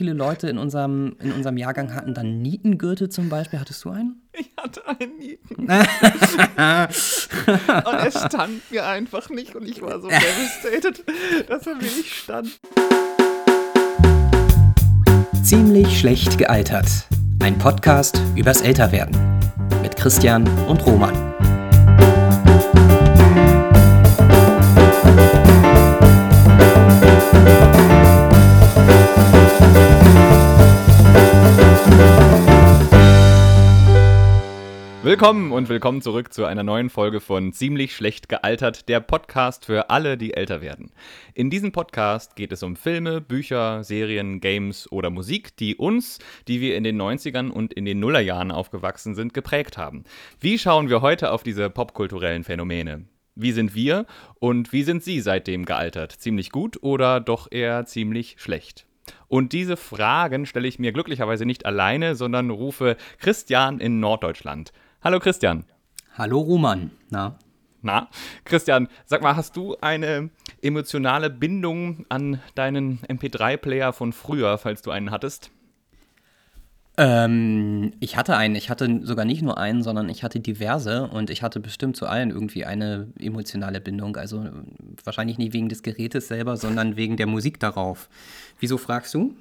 Viele Leute in unserem, in unserem Jahrgang hatten dann Nietengürtel zum Beispiel. Hattest du einen? Ich hatte einen Nieten. und er stand mir einfach nicht und ich war so devastated, dass er mir nicht stand. Ziemlich schlecht gealtert. Ein Podcast übers Älterwerden. Mit Christian und Roman. Willkommen und willkommen zurück zu einer neuen Folge von Ziemlich schlecht gealtert, der Podcast für alle, die älter werden. In diesem Podcast geht es um Filme, Bücher, Serien, Games oder Musik, die uns, die wir in den 90ern und in den Nullerjahren aufgewachsen sind, geprägt haben. Wie schauen wir heute auf diese popkulturellen Phänomene? Wie sind wir und wie sind Sie seitdem gealtert? Ziemlich gut oder doch eher ziemlich schlecht? Und diese Fragen stelle ich mir glücklicherweise nicht alleine, sondern rufe Christian in Norddeutschland. Hallo Christian. Hallo Roman. Na? Na, Christian, sag mal, hast du eine emotionale Bindung an deinen MP3-Player von früher, falls du einen hattest? Ähm, ich hatte einen. Ich hatte sogar nicht nur einen, sondern ich hatte diverse und ich hatte bestimmt zu allen irgendwie eine emotionale Bindung. Also wahrscheinlich nicht wegen des Gerätes selber, sondern wegen der Musik darauf. Wieso fragst du?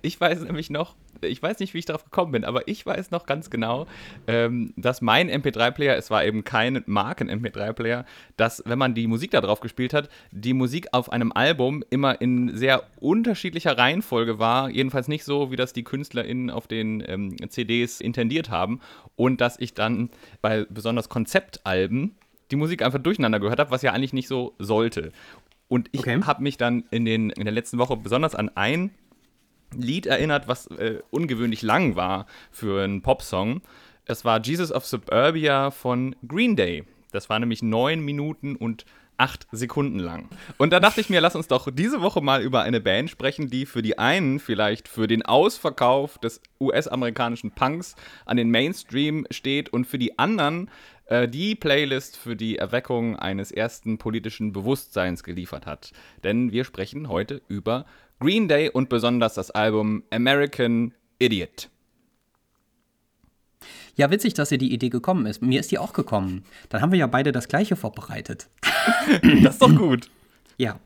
Ich weiß nämlich noch, ich weiß nicht, wie ich darauf gekommen bin, aber ich weiß noch ganz genau, ähm, dass mein MP3-Player, es war eben kein Marken-MP3-Player, dass, wenn man die Musik da drauf gespielt hat, die Musik auf einem Album immer in sehr unterschiedlicher Reihenfolge war. Jedenfalls nicht so, wie das die KünstlerInnen auf den ähm, CDs intendiert haben. Und dass ich dann bei besonders Konzeptalben die Musik einfach durcheinander gehört habe, was ja eigentlich nicht so sollte. Und ich okay. habe mich dann in, den, in der letzten Woche besonders an ein Lied erinnert, was äh, ungewöhnlich lang war für einen Popsong. Es war Jesus of Suburbia von Green Day. Das war nämlich neun Minuten und acht Sekunden lang. Und da dachte ich mir, lass uns doch diese Woche mal über eine Band sprechen, die für die einen vielleicht für den Ausverkauf des US-amerikanischen Punks an den Mainstream steht und für die anderen äh, die Playlist für die Erweckung eines ersten politischen Bewusstseins geliefert hat. Denn wir sprechen heute über Green Day und besonders das Album American Idiot. Ja, witzig, dass dir die Idee gekommen ist. Mir ist die auch gekommen. Dann haben wir ja beide das gleiche vorbereitet. das ist doch gut. Ja.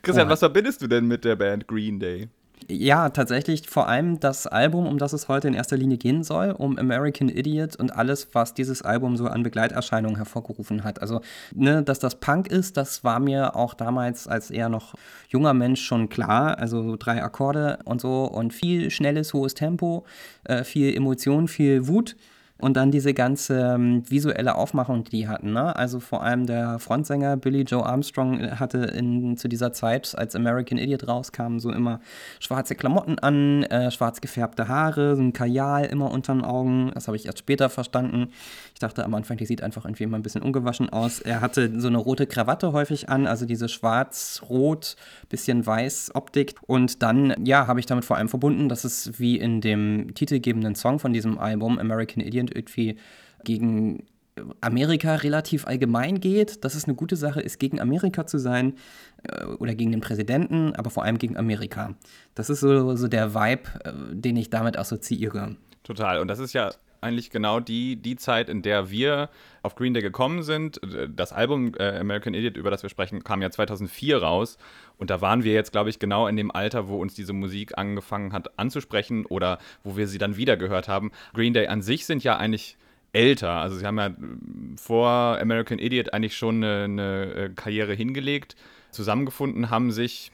Christian, oh. was verbindest du denn mit der Band Green Day? Ja, tatsächlich vor allem das Album, um das es heute in erster Linie gehen soll, um American Idiot und alles, was dieses Album so an Begleiterscheinungen hervorgerufen hat. Also, ne, dass das Punk ist, das war mir auch damals als eher noch junger Mensch schon klar. Also drei Akkorde und so und viel schnelles, hohes Tempo, äh, viel Emotion, viel Wut. Und dann diese ganze ähm, visuelle Aufmachung, die die hatten. Ne? Also vor allem der Frontsänger Billy Joe Armstrong äh, hatte in, zu dieser Zeit, als American Idiot rauskam, so immer schwarze Klamotten an, äh, schwarz gefärbte Haare, so ein Kajal immer unter den Augen. Das habe ich erst später verstanden. Dachte am Anfang, die sieht einfach irgendwie immer ein bisschen ungewaschen aus. Er hatte so eine rote Krawatte häufig an, also diese schwarz-rot, bisschen weiß Optik. Und dann, ja, habe ich damit vor allem verbunden, dass es wie in dem titelgebenden Song von diesem Album, American Idiot, irgendwie gegen Amerika relativ allgemein geht, dass es eine gute Sache ist, gegen Amerika zu sein äh, oder gegen den Präsidenten, aber vor allem gegen Amerika. Das ist so, so der Vibe, äh, den ich damit assoziiere. Total. Und das ist ja eigentlich genau die, die Zeit, in der wir auf Green Day gekommen sind. Das Album äh, American Idiot, über das wir sprechen, kam ja 2004 raus. Und da waren wir jetzt, glaube ich, genau in dem Alter, wo uns diese Musik angefangen hat anzusprechen oder wo wir sie dann wieder gehört haben. Green Day an sich sind ja eigentlich älter. Also sie haben ja vor American Idiot eigentlich schon eine, eine äh, Karriere hingelegt. Zusammengefunden haben sich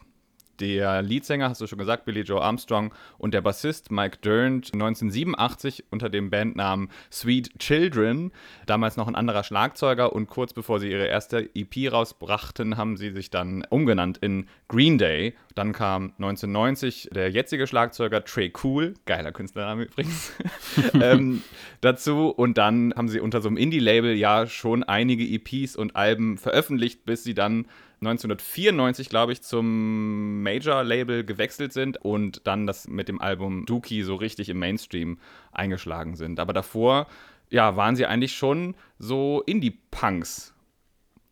der Leadsänger, hast du schon gesagt, Billy Joe Armstrong und der Bassist Mike Durnt 1987 unter dem Bandnamen Sweet Children, damals noch ein anderer Schlagzeuger und kurz bevor sie ihre erste EP rausbrachten, haben sie sich dann umgenannt in Green Day. Dann kam 1990 der jetzige Schlagzeuger Trey Cool, geiler Künstlername übrigens, ähm, dazu und dann haben sie unter so einem Indie-Label ja schon einige EPs und Alben veröffentlicht, bis sie dann 1994, glaube ich, zum Major-Label gewechselt sind und dann das mit dem Album Dookie so richtig im Mainstream eingeschlagen sind. Aber davor, ja, waren sie eigentlich schon so Indie-Punks.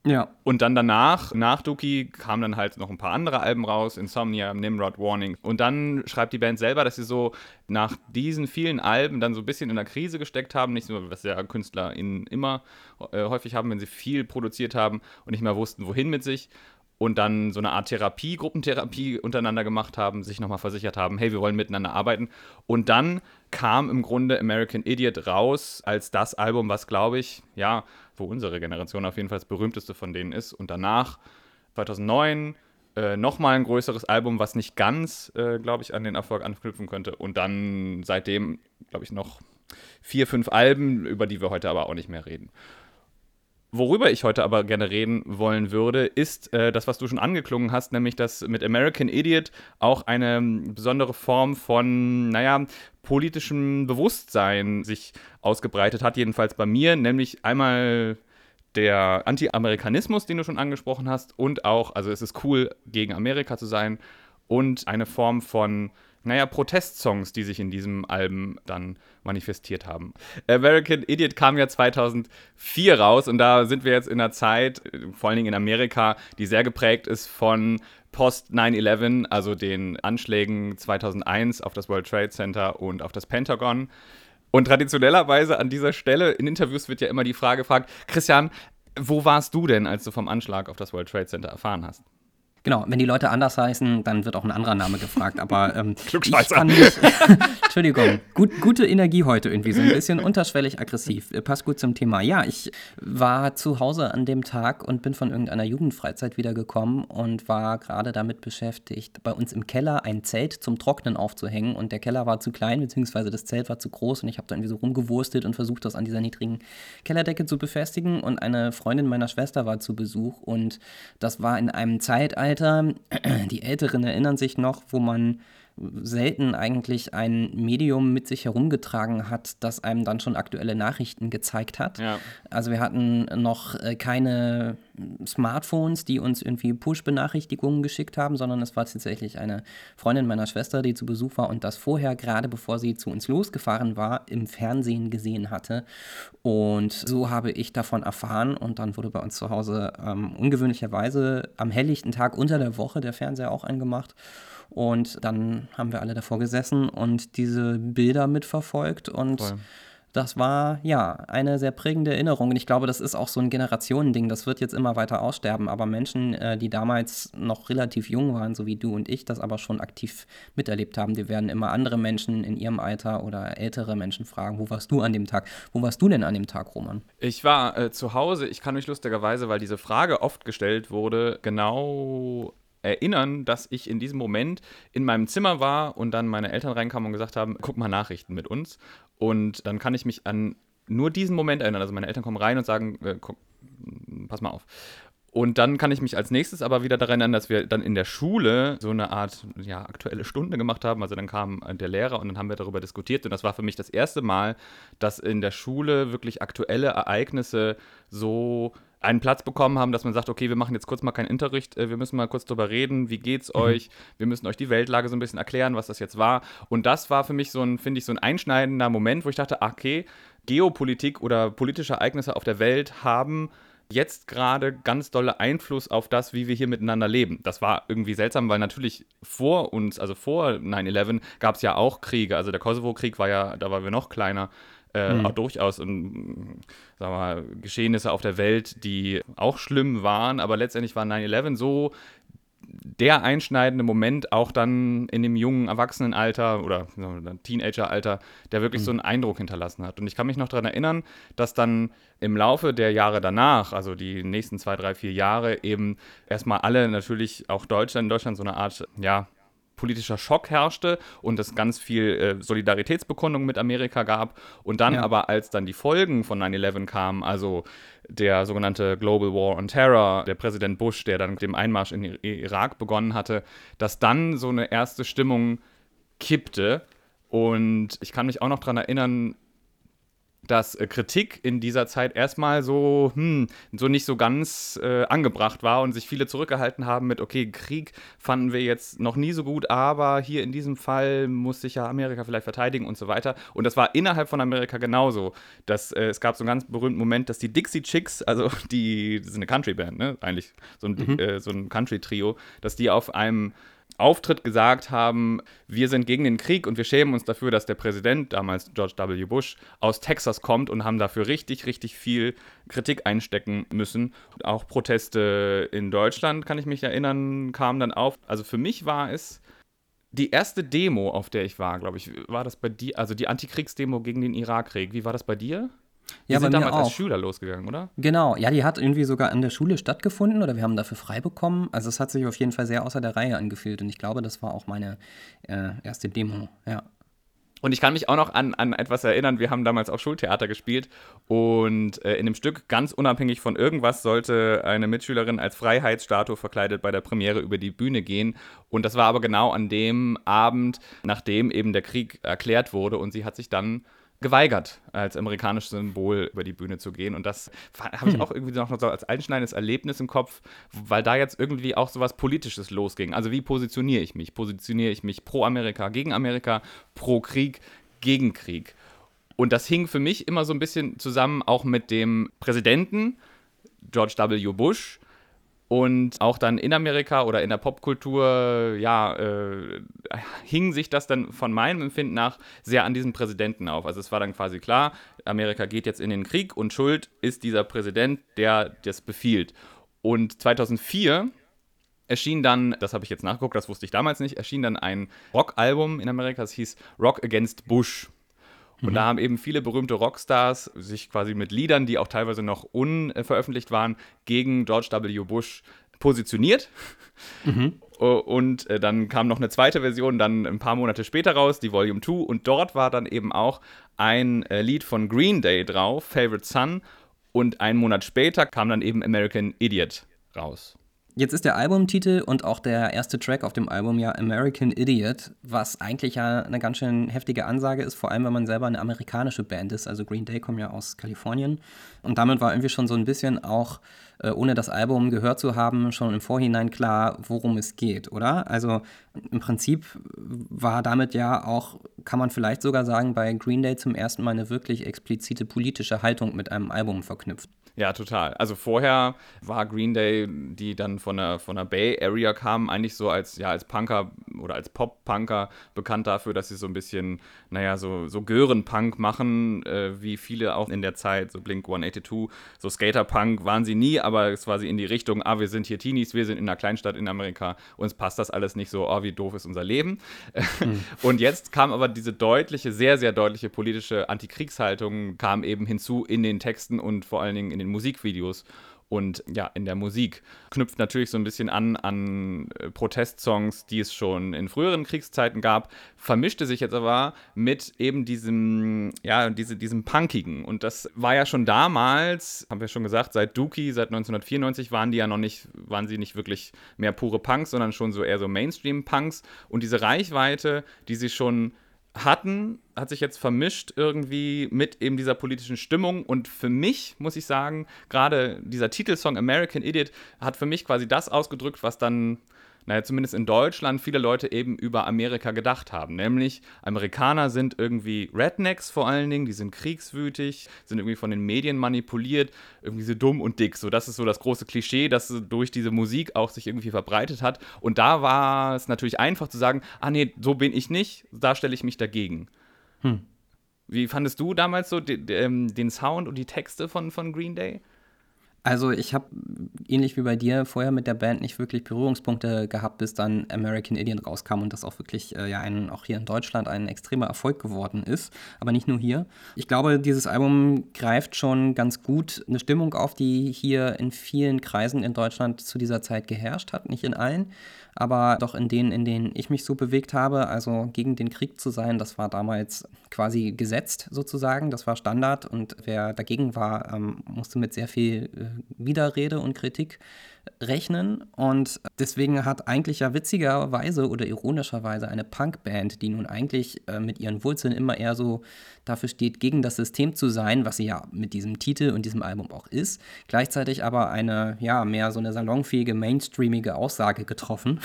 Ja. Und dann danach, nach Dookie, kamen dann halt noch ein paar andere Alben raus, Insomnia, Nimrod, Warning. Und dann schreibt die Band selber, dass sie so nach diesen vielen Alben dann so ein bisschen in der Krise gesteckt haben. Nicht nur, was ja KünstlerInnen immer äh, häufig haben, wenn sie viel produziert haben und nicht mehr wussten, wohin mit sich. Und dann so eine Art Therapie, Gruppentherapie untereinander gemacht haben, sich nochmal versichert haben, hey, wir wollen miteinander arbeiten. Und dann kam im Grunde American Idiot raus als das Album, was, glaube ich, ja, wo unsere Generation auf jeden Fall das berühmteste von denen ist. Und danach, 2009, äh, nochmal ein größeres Album, was nicht ganz, äh, glaube ich, an den Erfolg anknüpfen könnte. Und dann seitdem, glaube ich, noch vier, fünf Alben, über die wir heute aber auch nicht mehr reden. Worüber ich heute aber gerne reden wollen würde, ist äh, das, was du schon angeklungen hast, nämlich dass mit American Idiot auch eine besondere Form von, naja, politischem Bewusstsein sich ausgebreitet hat, jedenfalls bei mir, nämlich einmal der Anti-Amerikanismus, den du schon angesprochen hast, und auch, also es ist cool, gegen Amerika zu sein, und eine Form von naja, Protestsongs, die sich in diesem Album dann manifestiert haben. American Idiot kam ja 2004 raus und da sind wir jetzt in einer Zeit, vor allen Dingen in Amerika, die sehr geprägt ist von Post 9-11, also den Anschlägen 2001 auf das World Trade Center und auf das Pentagon. Und traditionellerweise an dieser Stelle in Interviews wird ja immer die Frage gefragt, Christian, wo warst du denn, als du vom Anschlag auf das World Trade Center erfahren hast? Genau, wenn die Leute anders heißen, dann wird auch ein anderer Name gefragt. Aber ähm, Klugscheißer. Mich, Entschuldigung, gut, gute Energie heute irgendwie, so ein bisschen unterschwellig aggressiv. Äh, passt gut zum Thema. Ja, ich war zu Hause an dem Tag und bin von irgendeiner Jugendfreizeit wiedergekommen und war gerade damit beschäftigt, bei uns im Keller ein Zelt zum Trocknen aufzuhängen. Und der Keller war zu klein, beziehungsweise das Zelt war zu groß und ich habe da irgendwie so rumgewurstet und versucht, das an dieser niedrigen Kellerdecke zu befestigen. Und eine Freundin meiner Schwester war zu Besuch und das war in einem Zeitalter, Zeitalter, die Älteren erinnern sich noch, wo man selten eigentlich ein Medium mit sich herumgetragen hat, das einem dann schon aktuelle Nachrichten gezeigt hat. Ja. Also wir hatten noch äh, keine Smartphones, die uns irgendwie Push-Benachrichtigungen geschickt haben, sondern es war tatsächlich eine Freundin meiner Schwester, die zu Besuch war und das vorher, gerade bevor sie zu uns losgefahren war, im Fernsehen gesehen hatte. Und so habe ich davon erfahren und dann wurde bei uns zu Hause ähm, ungewöhnlicherweise am helllichten Tag unter der Woche der Fernseher auch angemacht. Und dann haben wir alle davor gesessen und diese Bilder mitverfolgt und Voll. das war ja eine sehr prägende Erinnerung. Und ich glaube, das ist auch so ein Generationending. Das wird jetzt immer weiter aussterben. Aber Menschen, äh, die damals noch relativ jung waren, so wie du und ich, das aber schon aktiv miterlebt haben, die werden immer andere Menschen in ihrem Alter oder ältere Menschen fragen, wo warst du an dem Tag? Wo warst du denn an dem Tag, Roman? Ich war äh, zu Hause. Ich kann mich lustigerweise, weil diese Frage oft gestellt wurde, genau erinnern, dass ich in diesem Moment in meinem Zimmer war und dann meine Eltern reinkamen und gesagt haben, guck mal Nachrichten mit uns. Und dann kann ich mich an nur diesen Moment erinnern. Also meine Eltern kommen rein und sagen, äh, guck, pass mal auf. Und dann kann ich mich als nächstes aber wieder daran erinnern, dass wir dann in der Schule so eine Art ja, aktuelle Stunde gemacht haben. Also dann kam der Lehrer und dann haben wir darüber diskutiert. Und das war für mich das erste Mal, dass in der Schule wirklich aktuelle Ereignisse so einen Platz bekommen haben, dass man sagt, okay, wir machen jetzt kurz mal keinen Unterricht, äh, wir müssen mal kurz drüber reden, wie geht's mhm. euch, wir müssen euch die Weltlage so ein bisschen erklären, was das jetzt war. Und das war für mich so ein, finde ich, so ein einschneidender Moment, wo ich dachte, okay, Geopolitik oder politische Ereignisse auf der Welt haben jetzt gerade ganz dolle Einfluss auf das, wie wir hier miteinander leben. Das war irgendwie seltsam, weil natürlich vor uns, also vor 9-11, gab es ja auch Kriege. Also der Kosovo-Krieg war ja, da waren wir noch kleiner äh, mhm. auch durchaus sagen wir mal, Geschehnisse auf der Welt, die auch schlimm waren, aber letztendlich war 9-11 so der einschneidende Moment auch dann in dem jungen Erwachsenenalter oder Teenageralter, der wirklich mhm. so einen Eindruck hinterlassen hat. Und ich kann mich noch daran erinnern, dass dann im Laufe der Jahre danach, also die nächsten zwei, drei, vier Jahre, eben erstmal alle natürlich auch Deutschland, in Deutschland so eine Art, ja, politischer Schock herrschte und es ganz viel äh, Solidaritätsbekundung mit Amerika gab. Und dann ja. aber, als dann die Folgen von 9-11 kamen, also der sogenannte Global War on Terror, der Präsident Bush, der dann mit dem Einmarsch in Irak begonnen hatte, dass dann so eine erste Stimmung kippte. Und ich kann mich auch noch daran erinnern, dass äh, Kritik in dieser Zeit erstmal so, hm, so nicht so ganz äh, angebracht war und sich viele zurückgehalten haben mit, okay, Krieg fanden wir jetzt noch nie so gut, aber hier in diesem Fall muss sich ja Amerika vielleicht verteidigen und so weiter. Und das war innerhalb von Amerika genauso. Dass, äh, es gab so einen ganz berühmten Moment, dass die Dixie Chicks, also die, das ist eine Country-Band, ne, eigentlich, so ein, mhm. Äh, so ein Country-Trio, dass die auf einem Auftritt gesagt haben, wir sind gegen den Krieg und wir schämen uns dafür, dass der Präsident, damals George W. Bush, aus Texas kommt und haben dafür richtig, richtig viel Kritik einstecken müssen. Auch Proteste in Deutschland, kann ich mich erinnern, kamen dann auf. Also für mich war es die erste Demo, auf der ich war, glaube ich, war das bei dir, also die Antikriegsdemo gegen den Irakkrieg. Wie war das bei dir? Die ja, sind damals als Schüler losgegangen, oder? Genau, ja, die hat irgendwie sogar an der Schule stattgefunden oder wir haben dafür frei bekommen. Also es hat sich auf jeden Fall sehr außer der Reihe angefühlt und ich glaube, das war auch meine äh, erste Demo, ja. Und ich kann mich auch noch an, an etwas erinnern, wir haben damals auch Schultheater gespielt und äh, in dem Stück, ganz unabhängig von irgendwas, sollte eine Mitschülerin als Freiheitsstatue verkleidet bei der Premiere über die Bühne gehen. Und das war aber genau an dem Abend, nachdem eben der Krieg erklärt wurde und sie hat sich dann geweigert, als amerikanisches Symbol über die Bühne zu gehen. Und das habe ich hm. auch irgendwie noch so als einschneidendes Erlebnis im Kopf, weil da jetzt irgendwie auch so was Politisches losging. Also wie positioniere ich mich? Positioniere ich mich pro Amerika, gegen Amerika, pro Krieg, gegen Krieg? Und das hing für mich immer so ein bisschen zusammen auch mit dem Präsidenten George W. Bush, und auch dann in Amerika oder in der Popkultur, ja, äh, hing sich das dann von meinem Empfinden nach sehr an diesem Präsidenten auf. Also es war dann quasi klar, Amerika geht jetzt in den Krieg und Schuld ist dieser Präsident, der das befiehlt. Und 2004 erschien dann, das habe ich jetzt nachgeguckt, das wusste ich damals nicht, erschien dann ein Rockalbum in Amerika, das hieß Rock Against Bush. Und mhm. da haben eben viele berühmte Rockstars sich quasi mit Liedern, die auch teilweise noch unveröffentlicht waren, gegen George W. Bush positioniert. Mhm. Und äh, dann kam noch eine zweite Version, dann ein paar Monate später raus, die Volume 2. Und dort war dann eben auch ein äh, Lied von Green Day drauf, Favorite Son. Und einen Monat später kam dann eben American Idiot raus. Jetzt ist der Albumtitel und auch der erste Track auf dem Album ja American Idiot, was eigentlich ja eine ganz schön heftige Ansage ist, vor allem wenn man selber eine amerikanische Band ist. Also Green Day kommt ja aus Kalifornien. Und damit war irgendwie schon so ein bisschen auch, ohne das Album gehört zu haben, schon im Vorhinein klar, worum es geht, oder? Also im Prinzip war damit ja auch, kann man vielleicht sogar sagen, bei Green Day zum ersten Mal eine wirklich explizite politische Haltung mit einem Album verknüpft. Ja, total. Also vorher war Green Day, die dann von der, von der Bay Area kamen, eigentlich so als, ja, als Punker oder als Pop-Punker bekannt dafür, dass sie so ein bisschen, naja, so, so Gören-Punk machen, äh, wie viele auch in der Zeit, so Blink 182, so Skater-Punk waren sie nie, aber sie in die Richtung, ah, wir sind hier Teenies, wir sind in einer Kleinstadt in Amerika, uns passt das alles nicht so, oh, wie doof ist unser Leben. Mhm. Und jetzt kam aber diese deutliche, sehr, sehr deutliche politische Antikriegshaltung, kam eben hinzu in den Texten und vor allen Dingen in den Musikvideos und ja, in der Musik. Knüpft natürlich so ein bisschen an an äh, Protestsongs, die es schon in früheren Kriegszeiten gab, vermischte sich jetzt aber mit eben diesem, ja, diese, diesem Punkigen. Und das war ja schon damals, haben wir schon gesagt, seit Dookie, seit 1994 waren die ja noch nicht, waren sie nicht wirklich mehr pure Punks, sondern schon so eher so Mainstream-Punks. Und diese Reichweite, die sie schon hatten, hat sich jetzt vermischt irgendwie mit eben dieser politischen Stimmung. Und für mich, muss ich sagen, gerade dieser Titelsong American Idiot hat für mich quasi das ausgedrückt, was dann naja, zumindest in Deutschland viele Leute eben über Amerika gedacht haben. Nämlich, Amerikaner sind irgendwie Rednecks vor allen Dingen, die sind kriegswütig, sind irgendwie von den Medien manipuliert, irgendwie so dumm und dick. So, das ist so das große Klischee, das durch diese Musik auch sich irgendwie verbreitet hat. Und da war es natürlich einfach zu sagen, ah nee, so bin ich nicht, da stelle ich mich dagegen. Hm. Wie fandest du damals so den, ähm, den Sound und die Texte von, von Green Day? Also ich habe ähnlich wie bei dir vorher mit der Band nicht wirklich Berührungspunkte gehabt, bis dann American Idiot rauskam und das auch wirklich äh, ja ein, auch hier in Deutschland ein extremer Erfolg geworden ist. Aber nicht nur hier. Ich glaube, dieses Album greift schon ganz gut eine Stimmung auf, die hier in vielen Kreisen in Deutschland zu dieser Zeit geherrscht hat, nicht in allen. Aber doch in denen, in denen ich mich so bewegt habe, also gegen den Krieg zu sein, das war damals quasi gesetzt sozusagen, das war Standard und wer dagegen war, ähm, musste mit sehr viel äh, Widerrede und Kritik rechnen. Und deswegen hat eigentlich ja witzigerweise oder ironischerweise eine Punkband, die nun eigentlich äh, mit ihren Wurzeln immer eher so dafür steht, gegen das System zu sein, was sie ja mit diesem Titel und diesem Album auch ist, gleichzeitig aber eine, ja, mehr so eine salonfähige, mainstreamige Aussage getroffen.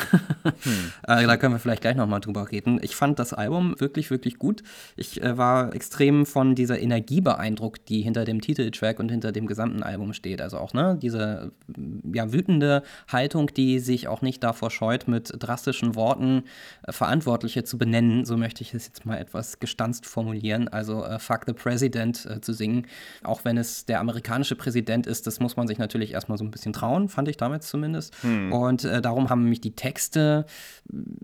hm. äh, da können wir vielleicht gleich nochmal drüber reden. Ich fand das Album wirklich, wirklich gut. Ich äh, war extrem von dieser Energie beeindruckt, die hinter dem Titeltrack und hinter dem gesamten Album steht. Also auch, ne, diese, ja, wütende wütende Haltung, die sich auch nicht davor scheut, mit drastischen Worten äh, Verantwortliche zu benennen. So möchte ich es jetzt mal etwas gestanzt formulieren. Also äh, Fuck the President äh, zu singen. Auch wenn es der amerikanische Präsident ist, das muss man sich natürlich erstmal so ein bisschen trauen, fand ich damals zumindest. Hm. Und äh, darum haben mich die Texte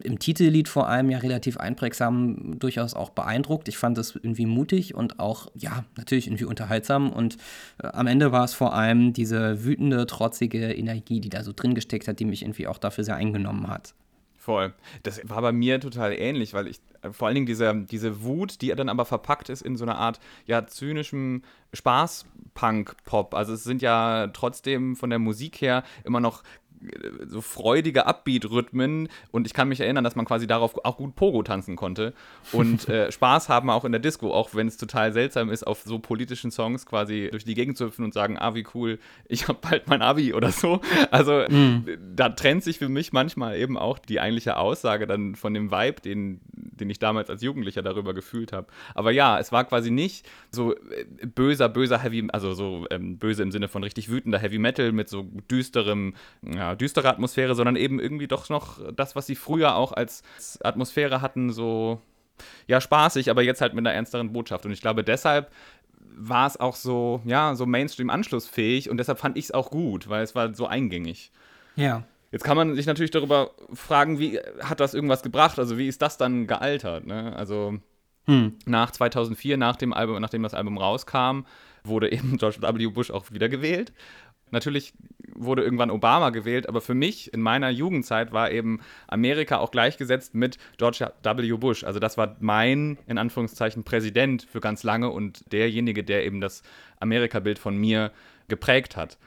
im Titellied vor allem ja relativ einprägsam durchaus auch beeindruckt. Ich fand es irgendwie mutig und auch, ja, natürlich irgendwie unterhaltsam. Und äh, am Ende war es vor allem diese wütende, trotzige Energie, Energie, die da so drin gesteckt hat, die mich irgendwie auch dafür sehr eingenommen hat. Voll. Das war bei mir total ähnlich, weil ich äh, vor allen Dingen diese, diese Wut, die dann aber verpackt ist in so einer Art ja zynischem Spaß-Punk-Pop. Also es sind ja trotzdem von der Musik her immer noch so freudige Upbeat-Rhythmen und ich kann mich erinnern, dass man quasi darauf auch gut Pogo tanzen konnte und äh, Spaß haben auch in der Disco, auch wenn es total seltsam ist, auf so politischen Songs quasi durch die Gegend zu hüpfen und sagen, ah, wie cool, ich habe bald mein Abi oder so. Also mm. da trennt sich für mich manchmal eben auch die eigentliche Aussage dann von dem Vibe, den, den ich damals als Jugendlicher darüber gefühlt habe. Aber ja, es war quasi nicht so äh, böser, böser Heavy, also so ähm, böse im Sinne von richtig wütender Heavy Metal mit so düsterem, ja, düstere Atmosphäre, sondern eben irgendwie doch noch das, was sie früher auch als Atmosphäre hatten, so ja spaßig, aber jetzt halt mit einer ernsteren Botschaft. Und ich glaube, deshalb war es auch so, ja, so Mainstream anschlussfähig und deshalb fand ich es auch gut, weil es war so eingängig. Ja. Jetzt kann man sich natürlich darüber fragen, wie hat das irgendwas gebracht? Also wie ist das dann gealtert? Ne? Also hm. nach 2004, nach dem Album, nachdem das Album rauskam, wurde eben George W. Bush auch wieder gewählt. Natürlich wurde irgendwann Obama gewählt, aber für mich in meiner Jugendzeit war eben Amerika auch gleichgesetzt mit George W. Bush. Also das war mein, in Anführungszeichen, Präsident für ganz lange und derjenige, der eben das Amerika-Bild von mir geprägt hat.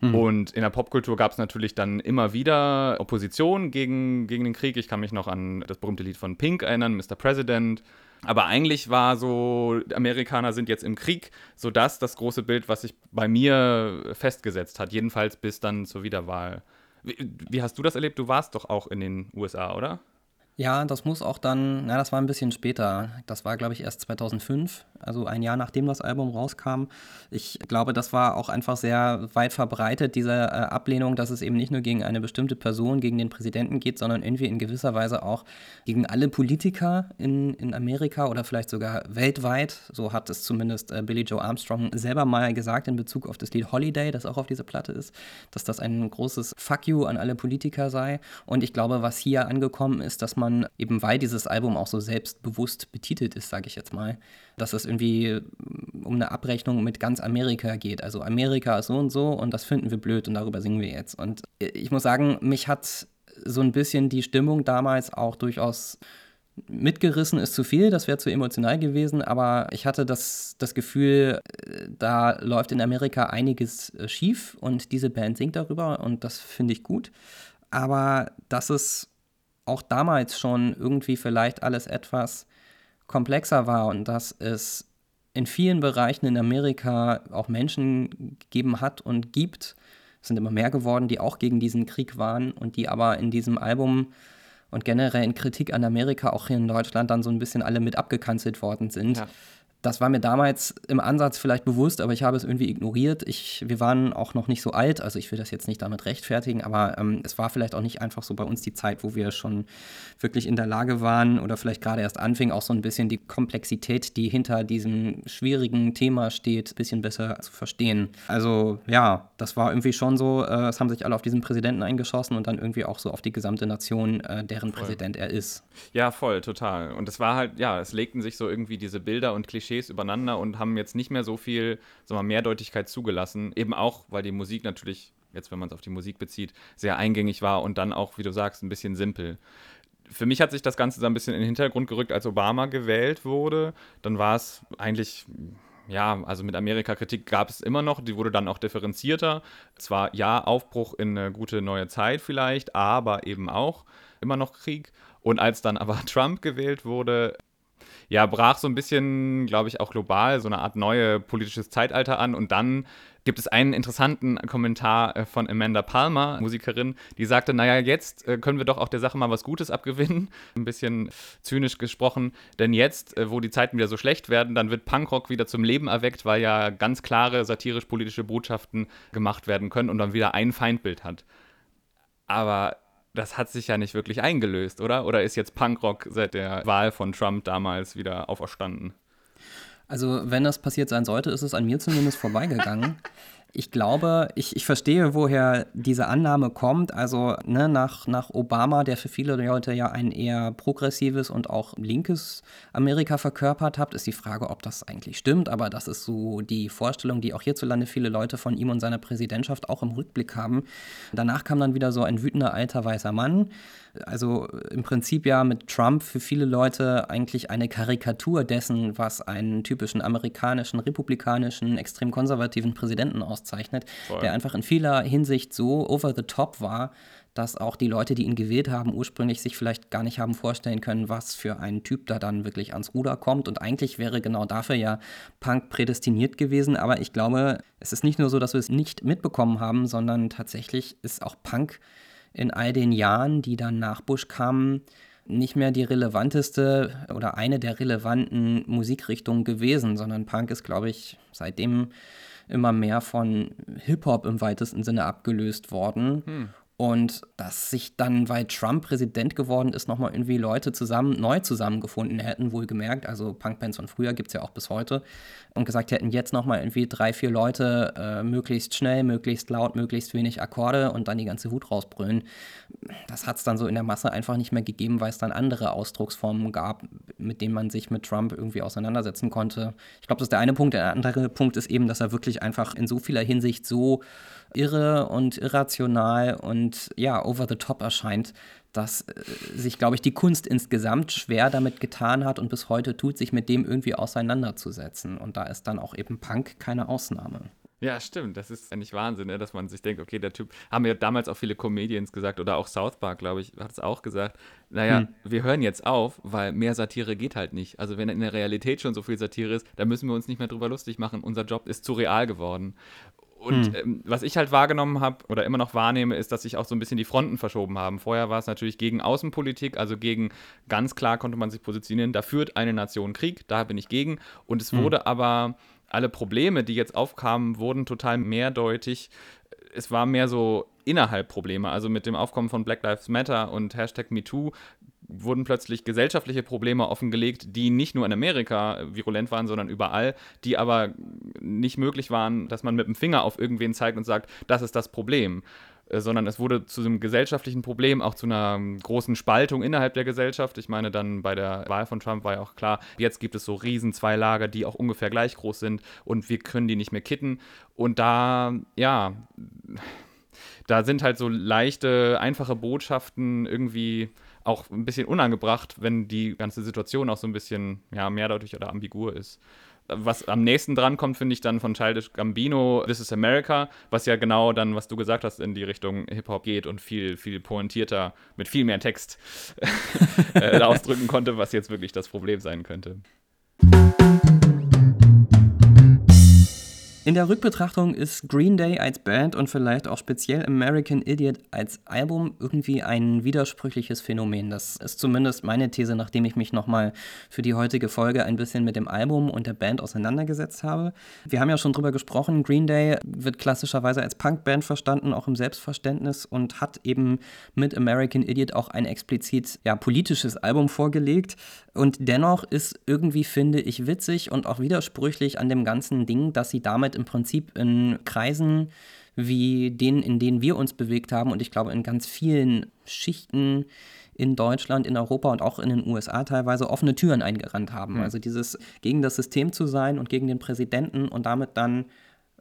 Mhm. Und in der Popkultur gab es natürlich dann immer wieder Opposition gegen, gegen den Krieg. Ich kann mich noch an das berühmte Lied von Pink erinnern, Mr. President. Aber eigentlich war so, Amerikaner sind jetzt im Krieg, so das das große Bild, was sich bei mir festgesetzt hat, jedenfalls bis dann zur Wiederwahl. Wie, wie hast du das erlebt? Du warst doch auch in den USA, oder? Ja, das muss auch dann, na, das war ein bisschen später. Das war, glaube ich, erst 2005, also ein Jahr nachdem das Album rauskam. Ich glaube, das war auch einfach sehr weit verbreitet, diese äh, Ablehnung, dass es eben nicht nur gegen eine bestimmte Person, gegen den Präsidenten geht, sondern irgendwie in gewisser Weise auch gegen alle Politiker in, in Amerika oder vielleicht sogar weltweit. So hat es zumindest äh, Billy Joe Armstrong selber mal gesagt in Bezug auf das Lied Holiday, das auch auf dieser Platte ist, dass das ein großes Fuck you an alle Politiker sei. Und ich glaube, was hier angekommen ist, dass man man, eben weil dieses Album auch so selbstbewusst betitelt ist, sage ich jetzt mal, dass es irgendwie mm, um eine Abrechnung mit ganz Amerika geht. Also Amerika ist so und so und das finden wir blöd und darüber singen wir jetzt. Und ich muss sagen, mich hat so ein bisschen die Stimmung damals auch durchaus mitgerissen ist zu viel, das wäre zu emotional gewesen, aber ich hatte das, das Gefühl, da läuft in Amerika einiges äh, schief und diese Band singt darüber und das finde ich gut. Aber dass es auch damals schon irgendwie vielleicht alles etwas komplexer war und dass es in vielen Bereichen in Amerika auch Menschen gegeben hat und gibt, sind immer mehr geworden, die auch gegen diesen Krieg waren und die aber in diesem Album und generell in Kritik an Amerika auch hier in Deutschland dann so ein bisschen alle mit abgekanzelt worden sind. Ja das war mir damals im Ansatz vielleicht bewusst, aber ich habe es irgendwie ignoriert. Ich, wir waren auch noch nicht so alt, also ich will das jetzt nicht damit rechtfertigen, aber ähm, es war vielleicht auch nicht einfach so bei uns die Zeit, wo wir schon wirklich in der Lage waren oder vielleicht gerade erst anfing, auch so ein bisschen die Komplexität, die hinter diesem schwierigen Thema steht, ein bisschen besser zu verstehen. Also ja, das war irgendwie schon so, äh, es haben sich alle auf diesen Präsidenten eingeschossen und dann irgendwie auch so auf die gesamte Nation, äh, deren voll. Präsident er ist. Ja, voll, total. Und es war halt, ja, es legten sich so irgendwie diese Bilder und Klischees Klischees übereinander und haben jetzt nicht mehr so viel sagen wir, Mehrdeutigkeit zugelassen. Eben auch, weil die Musik natürlich jetzt wenn man es auf die Musik bezieht, sehr eingängig war und dann auch, wie du sagst, ein bisschen simpel. Für mich hat sich das Ganze so ein bisschen in den Hintergrund gerückt, als Obama gewählt wurde. Dann war es eigentlich ja, also mit Amerika-Kritik gab es immer noch, die wurde dann auch differenzierter. Zwar ja, Aufbruch in eine gute neue Zeit vielleicht, aber eben auch immer noch Krieg. Und als dann aber Trump gewählt wurde, ja, brach so ein bisschen, glaube ich, auch global so eine Art neue politisches Zeitalter an. Und dann gibt es einen interessanten Kommentar äh, von Amanda Palmer, Musikerin, die sagte, naja, jetzt äh, können wir doch auch der Sache mal was Gutes abgewinnen. Ein bisschen zynisch gesprochen, denn jetzt, äh, wo die Zeiten wieder so schlecht werden, dann wird Punkrock wieder zum Leben erweckt, weil ja ganz klare satirisch-politische Botschaften gemacht werden können und dann wieder ein Feindbild hat. Aber das hat sich ja nicht wirklich eingelöst, oder? Oder ist jetzt Punkrock seit der Wahl von Trump damals wieder auferstanden? Also, wenn das passiert sein sollte, ist es an mir zumindest vorbeigegangen. Ich glaube, ich, ich verstehe, woher diese Annahme kommt. Also ne, nach, nach Obama, der für viele Leute ja ein eher progressives und auch linkes Amerika verkörpert hat, ist die Frage, ob das eigentlich stimmt. Aber das ist so die Vorstellung, die auch hierzulande viele Leute von ihm und seiner Präsidentschaft auch im Rückblick haben. Danach kam dann wieder so ein wütender alter weißer Mann. Also im Prinzip ja mit Trump für viele Leute eigentlich eine Karikatur dessen, was einen typischen amerikanischen, republikanischen, extrem konservativen Präsidenten aus auszeichnet, Voll. der einfach in vieler Hinsicht so over the top war, dass auch die Leute, die ihn gewählt haben, ursprünglich sich vielleicht gar nicht haben vorstellen können, was für ein Typ da dann wirklich ans Ruder kommt. Und eigentlich wäre genau dafür ja Punk prädestiniert gewesen. Aber ich glaube, es ist nicht nur so, dass wir es nicht mitbekommen haben, sondern tatsächlich ist auch Punk in all den Jahren, die dann nach Bush kamen, nicht mehr die relevanteste oder eine der relevanten Musikrichtungen gewesen, sondern Punk ist, glaube ich, seitdem immer mehr von Hip-Hop im weitesten Sinne abgelöst worden. Hm. Und dass sich dann, weil Trump Präsident geworden ist, nochmal irgendwie Leute zusammen, neu zusammengefunden hätten, wohlgemerkt. Also Punkbands von früher gibt es ja auch bis heute. Und gesagt hätten, jetzt nochmal irgendwie drei, vier Leute, äh, möglichst schnell, möglichst laut, möglichst wenig Akkorde und dann die ganze Wut rausbrüllen. Das hat es dann so in der Masse einfach nicht mehr gegeben, weil es dann andere Ausdrucksformen gab, mit denen man sich mit Trump irgendwie auseinandersetzen konnte. Ich glaube, das ist der eine Punkt. Der andere Punkt ist eben, dass er wirklich einfach in so vieler Hinsicht so irre und irrational und ja, over the top erscheint, dass äh, sich, glaube ich, die Kunst insgesamt schwer damit getan hat und bis heute tut, sich mit dem irgendwie auseinanderzusetzen. Und da ist dann auch eben Punk keine Ausnahme. Ja, stimmt. Das ist eigentlich Wahnsinn, ne? dass man sich denkt, okay, der Typ, haben ja damals auch viele Comedians gesagt oder auch South Park, glaube ich, hat es auch gesagt. Naja, hm. wir hören jetzt auf, weil mehr Satire geht halt nicht. Also, wenn in der Realität schon so viel Satire ist, dann müssen wir uns nicht mehr drüber lustig machen. Unser Job ist zu real geworden. Und hm. ähm, was ich halt wahrgenommen habe oder immer noch wahrnehme, ist, dass sich auch so ein bisschen die Fronten verschoben haben. Vorher war es natürlich gegen Außenpolitik, also gegen, ganz klar konnte man sich positionieren, da führt eine Nation Krieg, da bin ich gegen. Und es hm. wurde aber, alle Probleme, die jetzt aufkamen, wurden total mehrdeutig. Es war mehr so innerhalb Probleme. Also mit dem Aufkommen von Black Lives Matter und Hashtag MeToo wurden plötzlich gesellschaftliche Probleme offengelegt, die nicht nur in Amerika virulent waren, sondern überall, die aber nicht möglich waren, dass man mit dem Finger auf irgendwen zeigt und sagt, das ist das Problem äh, sondern es wurde zu einem gesellschaftlichen Problem, auch zu einer ähm, großen Spaltung innerhalb der Gesellschaft. Ich meine, dann bei der Wahl von Trump war ja auch klar, jetzt gibt es so riesen zwei Lager, die auch ungefähr gleich groß sind und wir können die nicht mehr kitten. Und da, ja, da sind halt so leichte, einfache Botschaften irgendwie auch ein bisschen unangebracht, wenn die ganze Situation auch so ein bisschen ja, mehrdeutig oder ambigur ist. Was am nächsten dran kommt, finde ich dann von Childish Gambino, This is America, was ja genau dann, was du gesagt hast, in die Richtung Hip-Hop geht und viel, viel pointierter, mit viel mehr Text äh, ausdrücken konnte, was jetzt wirklich das Problem sein könnte. In der Rückbetrachtung ist Green Day als Band und vielleicht auch speziell American Idiot als Album irgendwie ein widersprüchliches Phänomen. Das ist zumindest meine These, nachdem ich mich nochmal für die heutige Folge ein bisschen mit dem Album und der Band auseinandergesetzt habe. Wir haben ja schon drüber gesprochen, Green Day wird klassischerweise als Punkband verstanden, auch im Selbstverständnis und hat eben mit American Idiot auch ein explizit ja, politisches Album vorgelegt. Und dennoch ist irgendwie, finde ich, witzig und auch widersprüchlich an dem ganzen Ding, dass sie damit im Prinzip in Kreisen wie denen, in denen wir uns bewegt haben und ich glaube in ganz vielen Schichten in Deutschland, in Europa und auch in den USA teilweise offene Türen eingerannt haben. Mhm. Also dieses gegen das System zu sein und gegen den Präsidenten und damit dann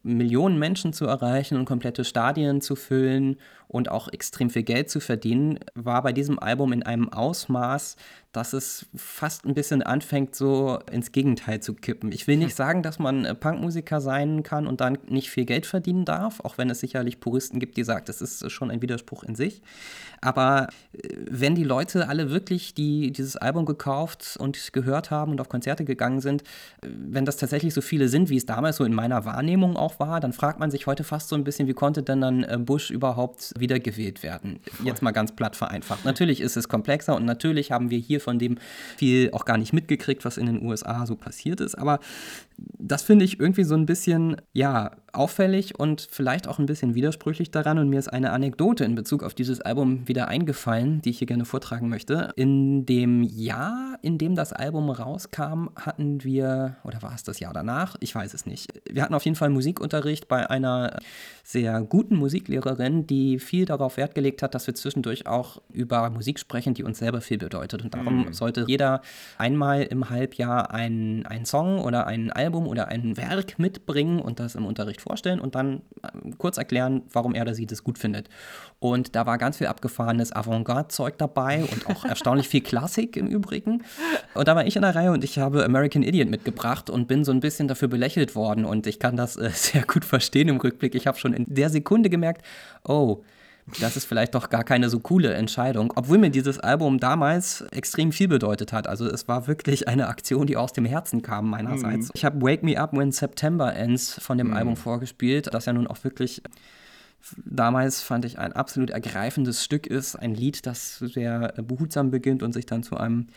Millionen Menschen zu erreichen und komplette Stadien zu füllen und auch extrem viel Geld zu verdienen, war bei diesem Album in einem Ausmaß, dass es fast ein bisschen anfängt, so ins Gegenteil zu kippen. Ich will nicht sagen, dass man äh, Punkmusiker sein kann und dann nicht viel Geld verdienen darf, auch wenn es sicherlich Puristen gibt, die sagen, das ist schon ein Widerspruch in sich. Aber äh, wenn die Leute alle wirklich die, dieses Album gekauft und gehört haben und auf Konzerte gegangen sind, äh, wenn das tatsächlich so viele sind, wie es damals so in meiner Wahrnehmung auch war, dann fragt man sich heute fast so ein bisschen, wie konnte denn dann Bush überhaupt wiedergewählt werden? Jetzt mal ganz platt vereinfacht. Natürlich ist es komplexer und natürlich haben wir hier von dem viel auch gar nicht mitgekriegt, was in den USA so passiert ist. Aber das finde ich irgendwie so ein bisschen, ja, auffällig und vielleicht auch ein bisschen widersprüchlich daran. Und mir ist eine Anekdote in Bezug auf dieses Album wieder eingefallen, die ich hier gerne vortragen möchte. In dem Jahr, in dem das Album rauskam, hatten wir, oder war es das Jahr danach? Ich weiß es nicht. Wir hatten auf jeden Fall Musikunterricht bei einer sehr guten Musiklehrerin, die viel darauf Wert gelegt hat, dass wir zwischendurch auch über Musik sprechen, die uns selber viel bedeutet. Und darum mhm. sollte jeder einmal im Halbjahr einen Song oder ein Album oder ein Werk mitbringen und das im Unterricht vorstellen und dann äh, kurz erklären, warum er oder sie das gut findet. Und da war ganz viel abgefahrenes Avantgarde-Zeug dabei und auch erstaunlich viel Klassik im Übrigen. Und da war ich in der Reihe und ich habe American Idiot mitgebracht und bin so ein bisschen dafür belächelt worden. Und ich kann das äh, sehr gut verstehen im Rückblick. Ich habe schon in der Sekunde gemerkt, oh, das ist vielleicht doch gar keine so coole Entscheidung, obwohl mir dieses Album damals extrem viel bedeutet hat. Also es war wirklich eine Aktion, die aus dem Herzen kam meinerseits. Mhm. Ich habe Wake Me Up When September Ends von dem mhm. Album vorgespielt, das ja nun auch wirklich damals fand ich ein absolut ergreifendes Stück ist, ein Lied, das sehr behutsam beginnt und sich dann zu einem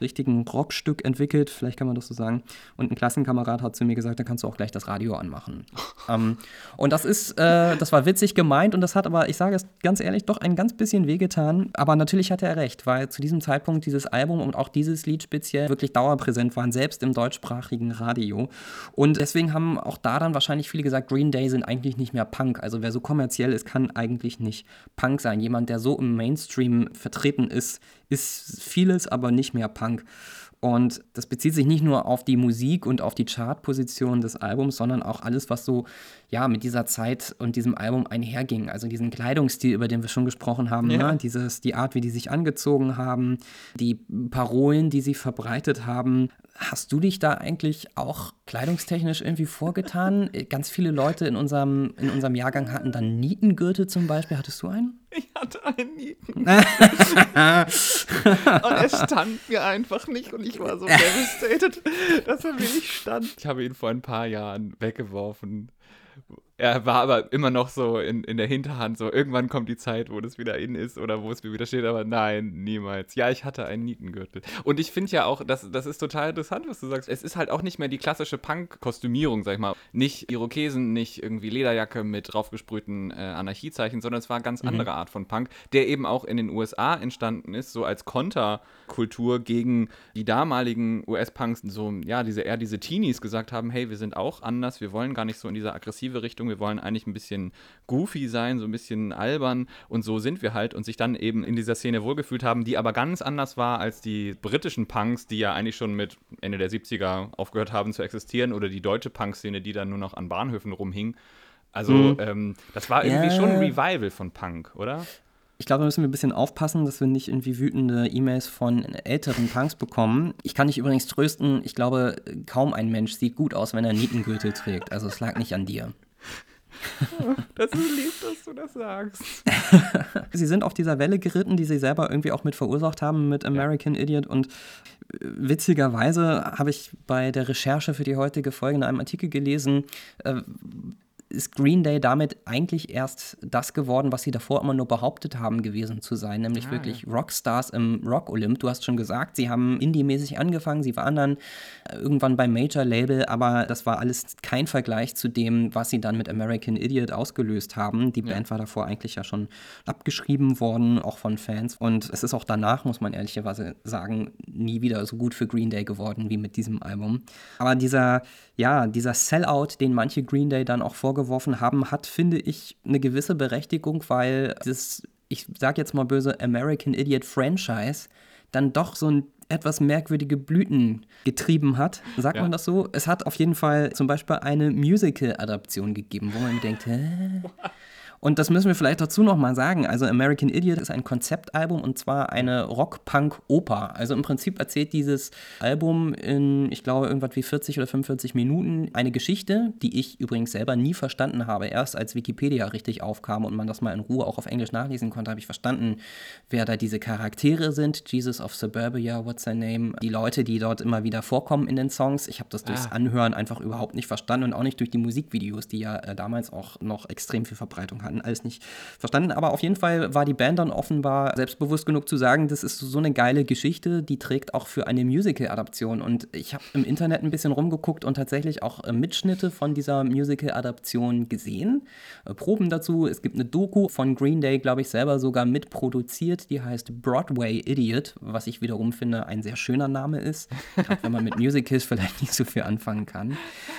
richtigen Rockstück entwickelt, vielleicht kann man das so sagen. Und ein Klassenkamerad hat zu mir gesagt, dann kannst du auch gleich das Radio anmachen. ähm, und das ist, äh, das war witzig gemeint und das hat aber, ich sage es ganz ehrlich, doch ein ganz bisschen wehgetan. Aber natürlich hatte er recht, weil zu diesem Zeitpunkt dieses Album und auch dieses Lied speziell wirklich dauerpräsent waren, selbst im deutschsprachigen Radio. Und deswegen haben auch da dann wahrscheinlich viele gesagt, Green Day sind eigentlich nicht mehr Punk. Also wer so kommerziell ist, kann eigentlich nicht Punk sein. Jemand, der so im Mainstream vertreten ist, ist vieles, aber nicht mehr Punk. Und das bezieht sich nicht nur auf die Musik und auf die Chartposition des Albums, sondern auch alles, was so ja mit dieser Zeit und diesem Album einherging. Also diesen Kleidungsstil, über den wir schon gesprochen haben, ja. ne? Dieses, die Art, wie die sich angezogen haben, die Parolen, die sie verbreitet haben. Hast du dich da eigentlich auch kleidungstechnisch irgendwie vorgetan? Ganz viele Leute in unserem, in unserem Jahrgang hatten dann Nietengürtel zum Beispiel. Hattest du einen? Ich hatte einen Nieten. und er stand mir einfach nicht und ich war so devastated, dass er mir nicht stand. Ich habe ihn vor ein paar Jahren weggeworfen er war aber immer noch so in, in der Hinterhand, so irgendwann kommt die Zeit, wo das wieder in ist oder wo es mir wieder steht, aber nein, niemals. Ja, ich hatte einen Nietengürtel. Und ich finde ja auch, das, das ist total interessant, was du sagst. Es ist halt auch nicht mehr die klassische Punk-Kostümierung, sag ich mal. Nicht Irokesen, nicht irgendwie Lederjacke mit draufgesprühten äh, Anarchiezeichen, sondern es war eine ganz mhm. andere Art von Punk, der eben auch in den USA entstanden ist, so als Konterkultur gegen die damaligen US-Punks, so, ja, diese eher diese Teenies gesagt haben, hey, wir sind auch anders, wir wollen gar nicht so in diese aggressive Richtung wir wollen eigentlich ein bisschen goofy sein, so ein bisschen albern und so sind wir halt und sich dann eben in dieser Szene wohlgefühlt haben, die aber ganz anders war als die britischen Punks, die ja eigentlich schon mit Ende der 70er aufgehört haben zu existieren oder die deutsche Punk-Szene, die dann nur noch an Bahnhöfen rumhing. Also mhm. ähm, das war irgendwie ja. schon ein Revival von Punk, oder? Ich glaube, da müssen wir ein bisschen aufpassen, dass wir nicht irgendwie wütende E-Mails von älteren Punks bekommen. Ich kann dich übrigens trösten, ich glaube, kaum ein Mensch sieht gut aus, wenn er Nietengürtel trägt. Also es lag nicht an dir. Das ist lieb, dass du das sagst. sie sind auf dieser Welle geritten, die sie selber irgendwie auch mit verursacht haben mit American ja. Idiot. Und äh, witzigerweise habe ich bei der Recherche für die heutige Folge in einem Artikel gelesen, äh, ist Green Day damit eigentlich erst das geworden, was sie davor immer nur behauptet haben gewesen zu sein, nämlich ah. wirklich Rockstars im Rock-Olymp. Du hast schon gesagt, sie haben indie-mäßig angefangen, sie waren dann irgendwann beim Major-Label, aber das war alles kein Vergleich zu dem, was sie dann mit American Idiot ausgelöst haben. Die ja. Band war davor eigentlich ja schon abgeschrieben worden, auch von Fans. Und es ist auch danach, muss man ehrlicherweise sagen, nie wieder so gut für Green Day geworden wie mit diesem Album. Aber dieser, ja, dieser Sellout, den manche Green Day dann auch vorgestellt vorgeworfen haben, hat, finde ich, eine gewisse Berechtigung, weil das, ich sage jetzt mal böse, American Idiot Franchise dann doch so ein etwas merkwürdige Blüten getrieben hat. Sagt ja. man das so? Es hat auf jeden Fall zum Beispiel eine Musical-Adaption gegeben, wo man denkt, hä? Und das müssen wir vielleicht dazu nochmal sagen. Also American Idiot ist ein Konzeptalbum und zwar eine Rock-Punk-Oper. Also im Prinzip erzählt dieses Album in, ich glaube, irgendwas wie 40 oder 45 Minuten eine Geschichte, die ich übrigens selber nie verstanden habe. Erst als Wikipedia richtig aufkam und man das mal in Ruhe auch auf Englisch nachlesen konnte, habe ich verstanden, wer da diese Charaktere sind. Jesus of Suburbia, what's her name? Die Leute, die dort immer wieder vorkommen in den Songs. Ich habe das durchs ah. Anhören einfach überhaupt nicht verstanden und auch nicht durch die Musikvideos, die ja äh, damals auch noch extrem viel Verbreitung hatten hatten alles nicht verstanden. Aber auf jeden Fall war die Band dann offenbar selbstbewusst genug zu sagen, das ist so eine geile Geschichte, die trägt auch für eine Musical-Adaption. Und ich habe im Internet ein bisschen rumgeguckt und tatsächlich auch äh, Mitschnitte von dieser Musical-Adaption gesehen. Äh, Proben dazu. Es gibt eine Doku von Green Day, glaube ich, selber sogar mitproduziert. Die heißt Broadway Idiot, was ich wiederum finde ein sehr schöner Name ist. wenn man mit Musicals vielleicht nicht so viel anfangen kann.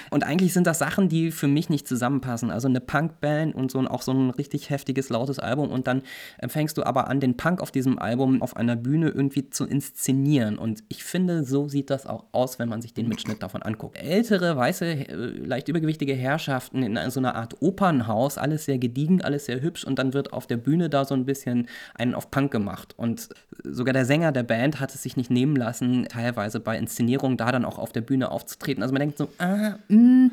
Und eigentlich sind das Sachen, die für mich nicht zusammenpassen. Also eine Punkband und so auch so ein ein richtig heftiges, lautes Album und dann fängst du aber an, den Punk auf diesem Album auf einer Bühne irgendwie zu inszenieren. Und ich finde, so sieht das auch aus, wenn man sich den Mitschnitt davon anguckt. Ältere, weiße, äh, leicht übergewichtige Herrschaften in so einer Art Opernhaus, alles sehr gediegen, alles sehr hübsch und dann wird auf der Bühne da so ein bisschen einen auf Punk gemacht. Und sogar der Sänger der Band hat es sich nicht nehmen lassen, teilweise bei Inszenierungen da dann auch auf der Bühne aufzutreten. Also man denkt so, ah, mh,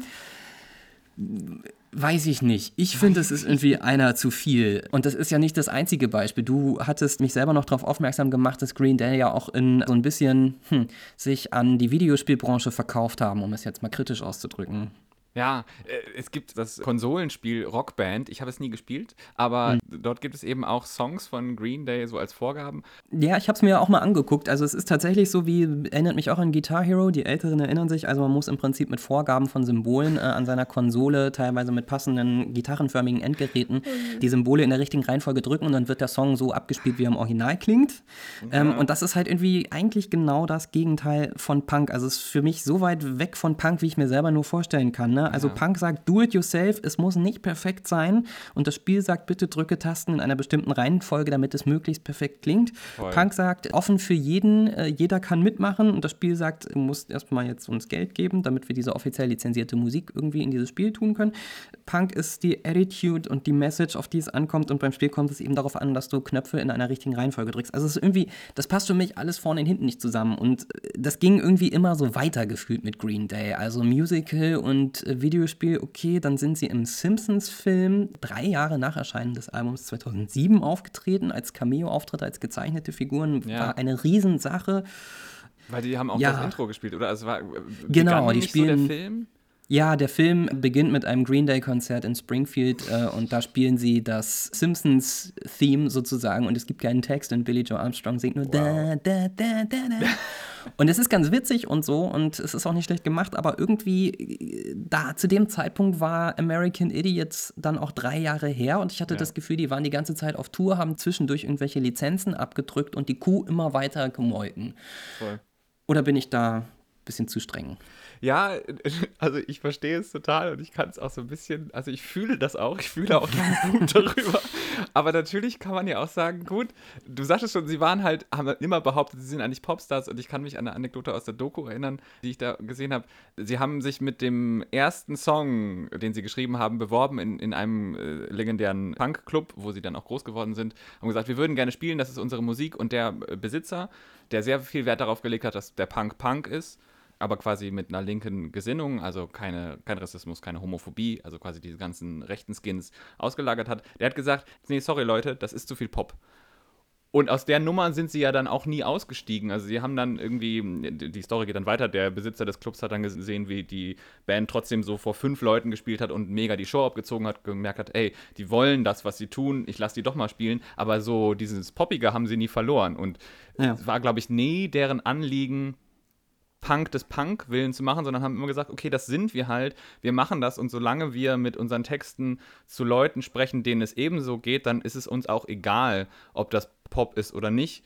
mm, Weiß ich nicht. Ich finde, es ist irgendwie einer zu viel. Und das ist ja nicht das einzige Beispiel. Du hattest mich selber noch darauf aufmerksam gemacht, dass Green Day ja auch in so ein bisschen hm, sich an die Videospielbranche verkauft haben, um es jetzt mal kritisch auszudrücken. Ja, äh, es gibt das Konsolenspiel Rockband. Ich habe es nie gespielt, aber mhm. dort gibt es eben auch Songs von Green Day so als Vorgaben. Ja, ich habe es mir auch mal angeguckt. Also es ist tatsächlich so wie, erinnert mich auch an Guitar Hero. Die Älteren erinnern sich. Also man muss im Prinzip mit Vorgaben von Symbolen äh, an seiner Konsole, teilweise mit passenden gitarrenförmigen Endgeräten, mhm. die Symbole in der richtigen Reihenfolge drücken und dann wird der Song so abgespielt, wie er im Original klingt. Ja. Ähm, und das ist halt irgendwie eigentlich genau das Gegenteil von Punk. Also es ist für mich so weit weg von Punk, wie ich mir selber nur vorstellen kann. Ne? Also ja. Punk sagt, do it yourself, es muss nicht perfekt sein. Und das Spiel sagt, bitte drücke Tasten in einer bestimmten Reihenfolge, damit es möglichst perfekt klingt. Voll. Punk sagt, offen für jeden, äh, jeder kann mitmachen. Und das Spiel sagt, du musst erstmal jetzt uns Geld geben, damit wir diese offiziell lizenzierte Musik irgendwie in dieses Spiel tun können. Punk ist die Attitude und die Message, auf die es ankommt. Und beim Spiel kommt es eben darauf an, dass du Knöpfe in einer richtigen Reihenfolge drückst. Also es ist irgendwie, das passt für mich alles vorne und hinten nicht zusammen. Und äh, das ging irgendwie immer so weitergefühlt mit Green Day. Also Musical und äh, Videospiel, okay, dann sind sie im Simpsons-Film drei Jahre nach Erscheinen des Albums 2007 aufgetreten, als Cameo-Auftritt, als gezeichnete Figuren. Ja. War eine Riesensache. Weil die haben auch ja. das Intro gespielt, oder? Also war, genau, die spielen. So der Film? Ja, der Film beginnt mit einem Green Day-Konzert in Springfield äh, und da spielen sie das Simpsons-Theme sozusagen und es gibt keinen Text und Billy Joe Armstrong singt nur wow. da, da, da, da, da. und es ist ganz witzig und so und es ist auch nicht schlecht gemacht, aber irgendwie äh, da zu dem Zeitpunkt war American Idiots dann auch drei Jahre her und ich hatte ja. das Gefühl, die waren die ganze Zeit auf Tour, haben zwischendurch irgendwelche Lizenzen abgedrückt und die Kuh immer weiter gemolken. Voll. Oder bin ich da ein bisschen zu streng? Ja, also ich verstehe es total und ich kann es auch so ein bisschen, also ich fühle das auch, ich fühle auch gut darüber. Aber natürlich kann man ja auch sagen, gut, du sagtest schon, sie waren halt, haben immer behauptet, sie sind eigentlich Popstars und ich kann mich an eine Anekdote aus der Doku erinnern, die ich da gesehen habe. Sie haben sich mit dem ersten Song, den sie geschrieben haben, beworben in, in einem äh, legendären Punk-Club, wo sie dann auch groß geworden sind, haben gesagt, wir würden gerne spielen, das ist unsere Musik und der äh, Besitzer, der sehr viel Wert darauf gelegt hat, dass der Punk Punk ist, aber quasi mit einer linken Gesinnung, also keine, kein Rassismus, keine Homophobie, also quasi diese ganzen rechten Skins ausgelagert hat, der hat gesagt, nee, sorry Leute, das ist zu viel Pop. Und aus der Nummer sind sie ja dann auch nie ausgestiegen. Also sie haben dann irgendwie, die Story geht dann weiter, der Besitzer des Clubs hat dann gesehen, wie die Band trotzdem so vor fünf Leuten gespielt hat und mega die Show abgezogen hat, gemerkt hat, ey, die wollen das, was sie tun, ich lasse die doch mal spielen. Aber so dieses Poppige haben sie nie verloren. Und ja. es war, glaube ich, nie deren Anliegen, Punk des Punk willen zu machen, sondern haben immer gesagt, okay, das sind wir halt, wir machen das und solange wir mit unseren Texten zu Leuten sprechen, denen es ebenso geht, dann ist es uns auch egal, ob das Pop ist oder nicht.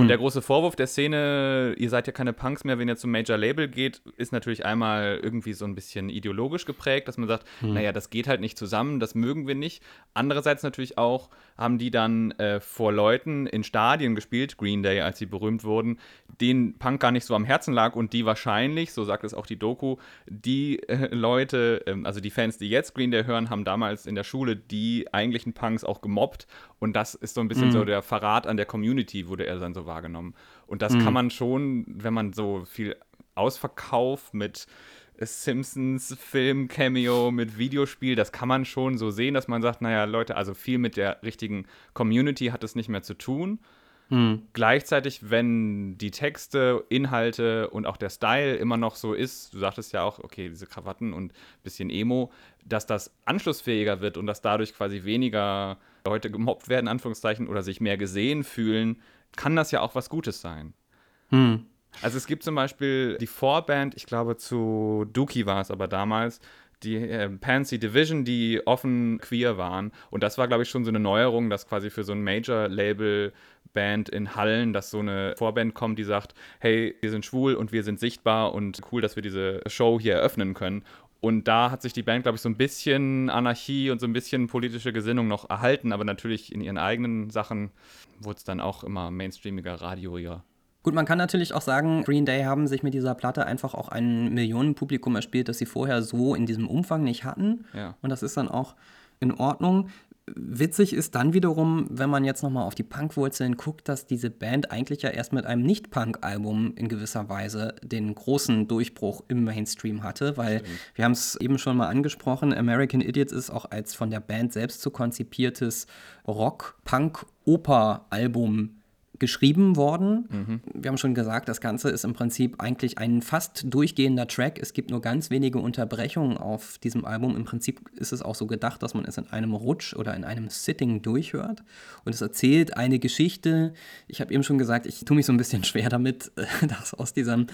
Und der große Vorwurf der Szene, ihr seid ja keine Punks mehr, wenn ihr zum Major Label geht, ist natürlich einmal irgendwie so ein bisschen ideologisch geprägt, dass man sagt, hm. naja, das geht halt nicht zusammen, das mögen wir nicht. Andererseits natürlich auch haben die dann äh, vor Leuten in Stadien gespielt, Green Day, als sie berühmt wurden, denen Punk gar nicht so am Herzen lag und die wahrscheinlich, so sagt es auch die Doku, die äh, Leute, äh, also die Fans, die jetzt Green Day hören, haben damals in der Schule die eigentlichen Punks auch gemobbt und das ist so ein bisschen mhm. so der Verrat an der Community, wurde er dann so wahrgenommen. Und das mhm. kann man schon, wenn man so viel Ausverkauf mit Simpsons Film Cameo mit Videospiel, das kann man schon so sehen, dass man sagt, naja, Leute, also viel mit der richtigen Community hat es nicht mehr zu tun. Hm. Gleichzeitig, wenn die Texte, Inhalte und auch der Style immer noch so ist, du sagtest ja auch, okay, diese Krawatten und bisschen Emo, dass das anschlussfähiger wird und dass dadurch quasi weniger Leute gemobbt werden, Anführungszeichen, oder sich mehr gesehen fühlen, kann das ja auch was Gutes sein. Hm. Also es gibt zum Beispiel die Vorband, ich glaube zu Dookie war es aber damals, die äh, Pansy Division, die offen queer waren. Und das war, glaube ich, schon so eine Neuerung, dass quasi für so ein Major-Label-Band in Hallen, dass so eine Vorband kommt, die sagt, hey, wir sind schwul und wir sind sichtbar und cool, dass wir diese Show hier eröffnen können. Und da hat sich die Band, glaube ich, so ein bisschen Anarchie und so ein bisschen politische Gesinnung noch erhalten, aber natürlich in ihren eigenen Sachen wurde es dann auch immer mainstreamiger, radioiger. Gut, man kann natürlich auch sagen, Green Day haben sich mit dieser Platte einfach auch ein Millionenpublikum erspielt, das sie vorher so in diesem Umfang nicht hatten. Ja. Und das ist dann auch in Ordnung. Witzig ist dann wiederum, wenn man jetzt nochmal auf die Punk-Wurzeln guckt, dass diese Band eigentlich ja erst mit einem Nicht-Punk-Album in gewisser Weise den großen Durchbruch im Mainstream hatte, weil Stimmt. wir haben es eben schon mal angesprochen, American Idiots ist auch als von der Band selbst zu konzipiertes Rock-Punk-Oper-Album geschrieben worden. Mhm. Wir haben schon gesagt, das Ganze ist im Prinzip eigentlich ein fast durchgehender Track. Es gibt nur ganz wenige Unterbrechungen auf diesem Album. Im Prinzip ist es auch so gedacht, dass man es in einem Rutsch oder in einem Sitting durchhört. Und es erzählt eine Geschichte. Ich habe eben schon gesagt, ich tue mich so ein bisschen schwer damit, das aus diesem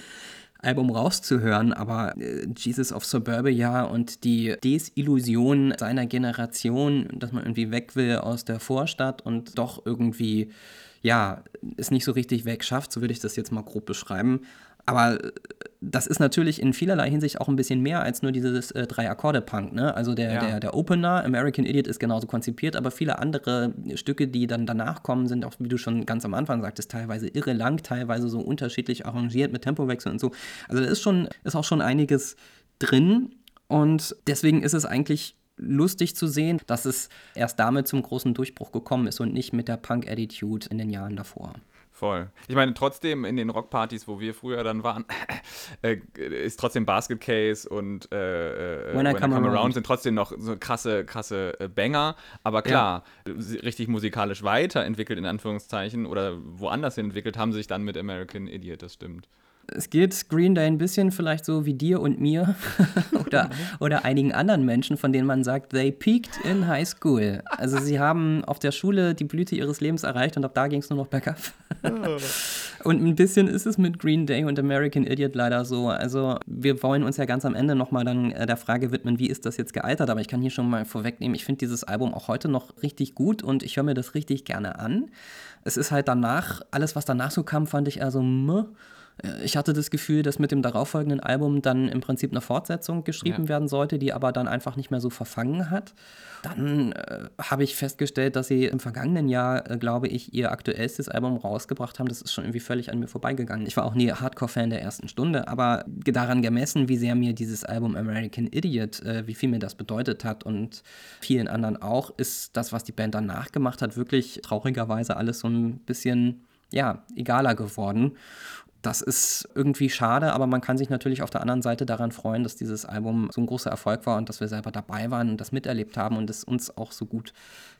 Album rauszuhören, aber äh, Jesus of Suburbia und die Desillusion seiner Generation, dass man irgendwie weg will aus der Vorstadt und doch irgendwie ja, es nicht so richtig wegschafft, so würde ich das jetzt mal grob beschreiben. Aber äh, das ist natürlich in vielerlei Hinsicht auch ein bisschen mehr als nur dieses äh, Drei-Akkorde-Punk. Ne? Also der, ja. der, der Opener, American Idiot, ist genauso konzipiert, aber viele andere Stücke, die dann danach kommen, sind auch, wie du schon ganz am Anfang sagtest, teilweise irre lang, teilweise so unterschiedlich arrangiert mit Tempowechsel und so. Also da ist, schon, ist auch schon einiges drin. Und deswegen ist es eigentlich lustig zu sehen, dass es erst damit zum großen Durchbruch gekommen ist und nicht mit der Punk-Attitude in den Jahren davor. Voll. Ich meine, trotzdem in den Rockpartys, wo wir früher dann waren, äh, ist trotzdem Basket Case und äh, äh When, I, Come, I come around. sind trotzdem noch so krasse, krasse äh, Banger. Aber klar, ja. richtig musikalisch weiterentwickelt, in Anführungszeichen, oder woanders hin entwickelt, haben sie sich dann mit American Idiot, das stimmt es geht Green Day ein bisschen vielleicht so wie dir und mir oder, oder einigen anderen Menschen, von denen man sagt, they peaked in high school. Also sie haben auf der Schule die Blüte ihres Lebens erreicht und ab da ging es nur noch bergab. und ein bisschen ist es mit Green Day und American Idiot leider so. Also wir wollen uns ja ganz am Ende nochmal dann äh, der Frage widmen, wie ist das jetzt gealtert? Aber ich kann hier schon mal vorwegnehmen, ich finde dieses Album auch heute noch richtig gut und ich höre mir das richtig gerne an. Es ist halt danach, alles was danach so kam, fand ich eher so, mh. Äh, ich hatte das Gefühl, dass mit dem darauffolgenden Album dann im Prinzip eine Fortsetzung geschrieben ja. werden sollte, die aber dann einfach nicht mehr so verfangen hat. Dann äh, habe ich festgestellt, dass sie im vergangenen Jahr, äh, glaube ich, ihr aktuellstes Album rausgebracht haben. Das ist schon irgendwie völlig an mir vorbeigegangen. Ich war auch nie Hardcore-Fan der ersten Stunde, aber daran gemessen, wie sehr mir dieses Album American Idiot, äh, wie viel mir das bedeutet hat und vielen anderen auch, ist das, was die Band danach gemacht hat, wirklich traurigerweise alles so ein bisschen ja, egaler geworden das ist irgendwie schade, aber man kann sich natürlich auf der anderen Seite daran freuen, dass dieses Album so ein großer Erfolg war und dass wir selber dabei waren und das miterlebt haben und es uns auch so gut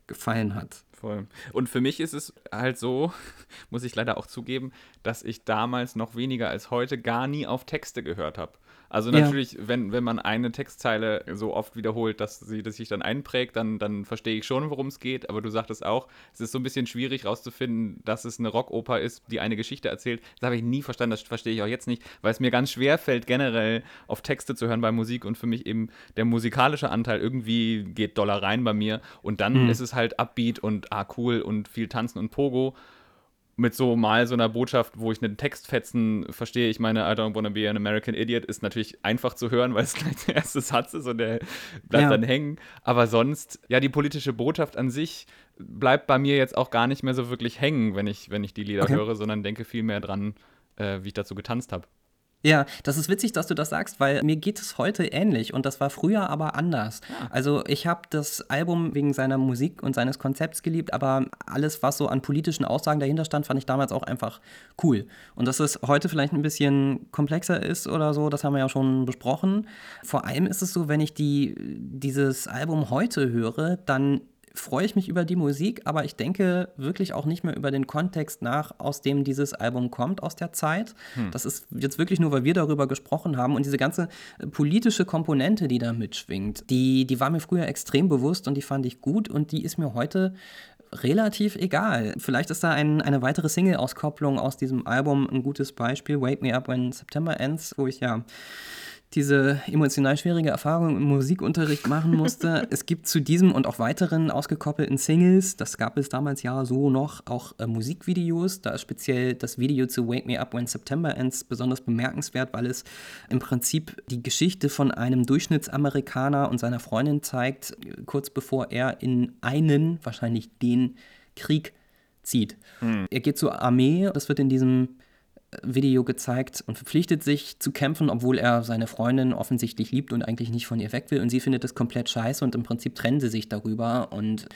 gefallen hat. Voll. Und für mich ist es halt so, muss ich leider auch zugeben, dass ich damals noch weniger als heute gar nie auf Texte gehört habe. Also natürlich, ja. wenn, wenn man eine Textzeile so oft wiederholt, dass sie das sich dann einprägt, dann, dann verstehe ich schon, worum es geht. Aber du sagtest auch, es ist so ein bisschen schwierig rauszufinden, dass es eine Rockoper ist, die eine Geschichte erzählt. Das habe ich nie verstanden, das verstehe ich auch jetzt nicht, weil es mir ganz schwer fällt, generell auf Texte zu hören bei Musik und für mich eben der musikalische Anteil irgendwie geht doller rein bei mir. Und dann mhm. ist es halt Upbeat und ah cool und viel Tanzen und Pogo. Mit so mal so einer Botschaft, wo ich einen Textfetzen verstehe. Ich meine, I don't wanna be an American Idiot ist natürlich einfach zu hören, weil es gleich der erste Satz ist und der bleibt ja. dann hängen. Aber sonst, ja, die politische Botschaft an sich bleibt bei mir jetzt auch gar nicht mehr so wirklich hängen, wenn ich, wenn ich die Lieder okay. höre, sondern denke viel mehr dran, äh, wie ich dazu getanzt habe. Ja, das ist witzig, dass du das sagst, weil mir geht es heute ähnlich und das war früher aber anders. Ja. Ah. Also ich habe das Album wegen seiner Musik und seines Konzepts geliebt, aber alles, was so an politischen Aussagen dahinter stand, fand ich damals auch einfach cool. Und dass es heute vielleicht ein bisschen komplexer ist oder so, das haben wir ja schon besprochen. Vor allem ist es so, wenn ich die, dieses Album heute höre, dann freue ich mich über die Musik, aber ich denke wirklich auch nicht mehr über den Kontext nach, aus dem dieses Album kommt, aus der Zeit. Hm. Das ist jetzt wirklich nur, weil wir darüber gesprochen haben. Und diese ganze äh, politische Komponente, die da mitschwingt, die, die war mir früher extrem bewusst und die fand ich gut und die ist mir heute relativ egal. Vielleicht ist da ein, eine weitere Single-Auskopplung aus diesem Album ein gutes Beispiel, Wake Me Up When September Ends, wo ich ja diese emotional schwierige Erfahrung im Musikunterricht machen musste. es gibt zu diesem und auch weiteren ausgekoppelten Singles, das gab es damals ja so noch, auch äh, Musikvideos. Da ist speziell das Video zu Wake Me Up When September Ends besonders bemerkenswert, weil es im Prinzip die Geschichte von einem Durchschnittsamerikaner und seiner Freundin zeigt, kurz bevor er in einen, wahrscheinlich den Krieg zieht. Hm. Er geht zur Armee, das wird in diesem Video gezeigt und verpflichtet sich zu kämpfen, obwohl er seine Freundin offensichtlich liebt und eigentlich nicht von ihr weg will. Und sie findet das komplett scheiße und im Prinzip trennen sie sich darüber. Und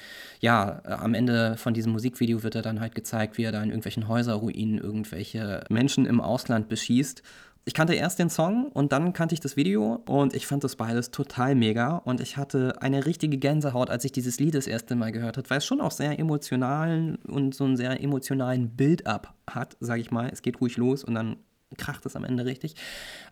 ja, am Ende von diesem Musikvideo wird er dann halt gezeigt, wie er da in irgendwelchen Häuserruinen irgendwelche Menschen im Ausland beschießt ich kannte erst den Song und dann kannte ich das Video und ich fand das beides total mega und ich hatte eine richtige Gänsehaut, als ich dieses Lied das erste Mal gehört habe, weil es schon auch sehr emotional und so einen sehr emotionalen Build-up hat, sage ich mal. Es geht ruhig los und dann kracht es am Ende richtig.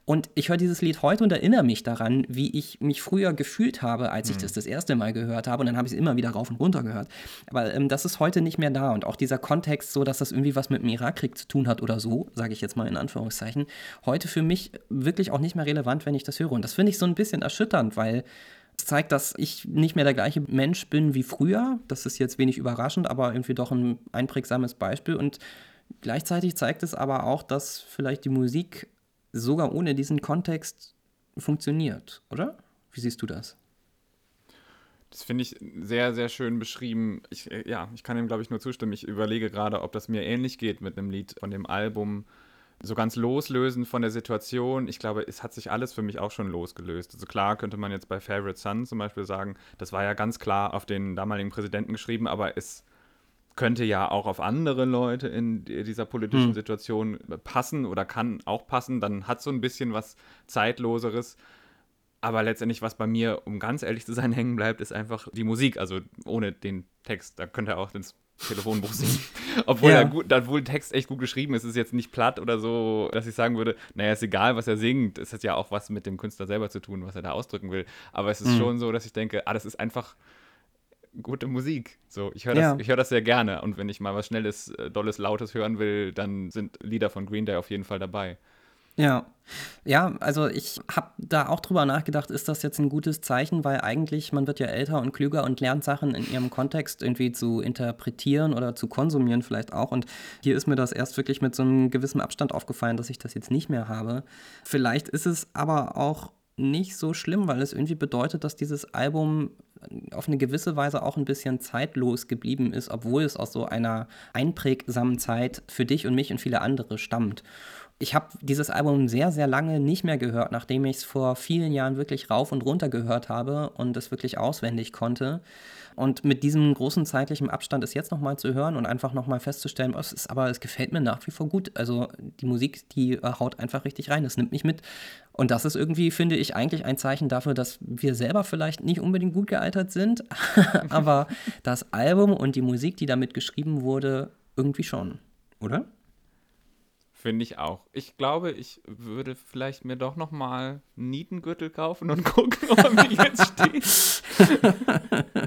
Und ich höre dieses Lied heute und erinnere mich daran, wie ich mich früher gefühlt habe, als ich mhm. das das erste Mal gehört habe. Und dann habe ich es immer wieder rauf und runter gehört. Aber ähm, das ist heute nicht mehr da. Und auch dieser Kontext, so dass das irgendwie was mit dem Irakkrieg zu tun hat oder so, sage ich jetzt mal in Anführungszeichen, heute für mich wirklich auch nicht mehr relevant, wenn ich das höre. Und das finde ich so ein bisschen erschütternd, weil es zeigt, dass ich nicht mehr der gleiche Mensch bin wie früher. Das ist jetzt wenig überraschend, aber irgendwie doch ein einprägsames Beispiel. Und Gleichzeitig zeigt es aber auch, dass vielleicht die Musik sogar ohne diesen Kontext funktioniert, oder? Wie siehst du das? Das finde ich sehr, sehr schön beschrieben. Ich, äh, ja, ich kann ihm, glaube ich, nur zustimmen. Ich überlege gerade, ob das mir ähnlich geht mit einem Lied von dem Album. So ganz loslösen von der Situation. Ich glaube, es hat sich alles für mich auch schon losgelöst. Also klar könnte man jetzt bei Favorite Son zum Beispiel sagen, das war ja ganz klar auf den damaligen Präsidenten geschrieben, aber es könnte ja auch auf andere Leute in dieser politischen hm. Situation passen oder kann auch passen. Dann hat so ein bisschen was Zeitloseres. Aber letztendlich, was bei mir, um ganz ehrlich zu sein, hängen bleibt, ist einfach die Musik. Also ohne den Text. Da könnte er auch ins Telefonbuch singen. obwohl, ja. gut, obwohl der Text echt gut geschrieben ist. Es ist jetzt nicht platt oder so, dass ich sagen würde, naja, ist egal, was er singt. Es hat ja auch was mit dem Künstler selber zu tun, was er da ausdrücken will. Aber es ist mhm. schon so, dass ich denke, ah, das ist einfach gute Musik. So, ich höre das, ja. hör das sehr gerne. Und wenn ich mal was Schnelles, äh, Dolles, Lautes hören will, dann sind Lieder von Green Day auf jeden Fall dabei. Ja. Ja, also ich habe da auch drüber nachgedacht, ist das jetzt ein gutes Zeichen, weil eigentlich man wird ja älter und klüger und lernt Sachen in ihrem Kontext irgendwie zu interpretieren oder zu konsumieren vielleicht auch. Und hier ist mir das erst wirklich mit so einem gewissen Abstand aufgefallen, dass ich das jetzt nicht mehr habe. Vielleicht ist es aber auch nicht so schlimm, weil es irgendwie bedeutet, dass dieses Album auf eine gewisse Weise auch ein bisschen zeitlos geblieben ist, obwohl es aus so einer einprägsamen Zeit für dich und mich und viele andere stammt. Ich habe dieses Album sehr, sehr lange nicht mehr gehört, nachdem ich es vor vielen Jahren wirklich rauf und runter gehört habe und es wirklich auswendig konnte. Und mit diesem großen zeitlichen Abstand es jetzt nochmal zu hören und einfach nochmal festzustellen, es ist, aber es gefällt mir nach wie vor gut. Also die Musik, die äh, haut einfach richtig rein, es nimmt mich mit. Und das ist irgendwie, finde ich, eigentlich ein Zeichen dafür, dass wir selber vielleicht nicht unbedingt gut gealtert sind, aber das Album und die Musik, die damit geschrieben wurde, irgendwie schon, oder? Finde ich auch. Ich glaube, ich würde vielleicht mir doch noch mal einen Nietengürtel kaufen und gucken, ob er mir jetzt steht.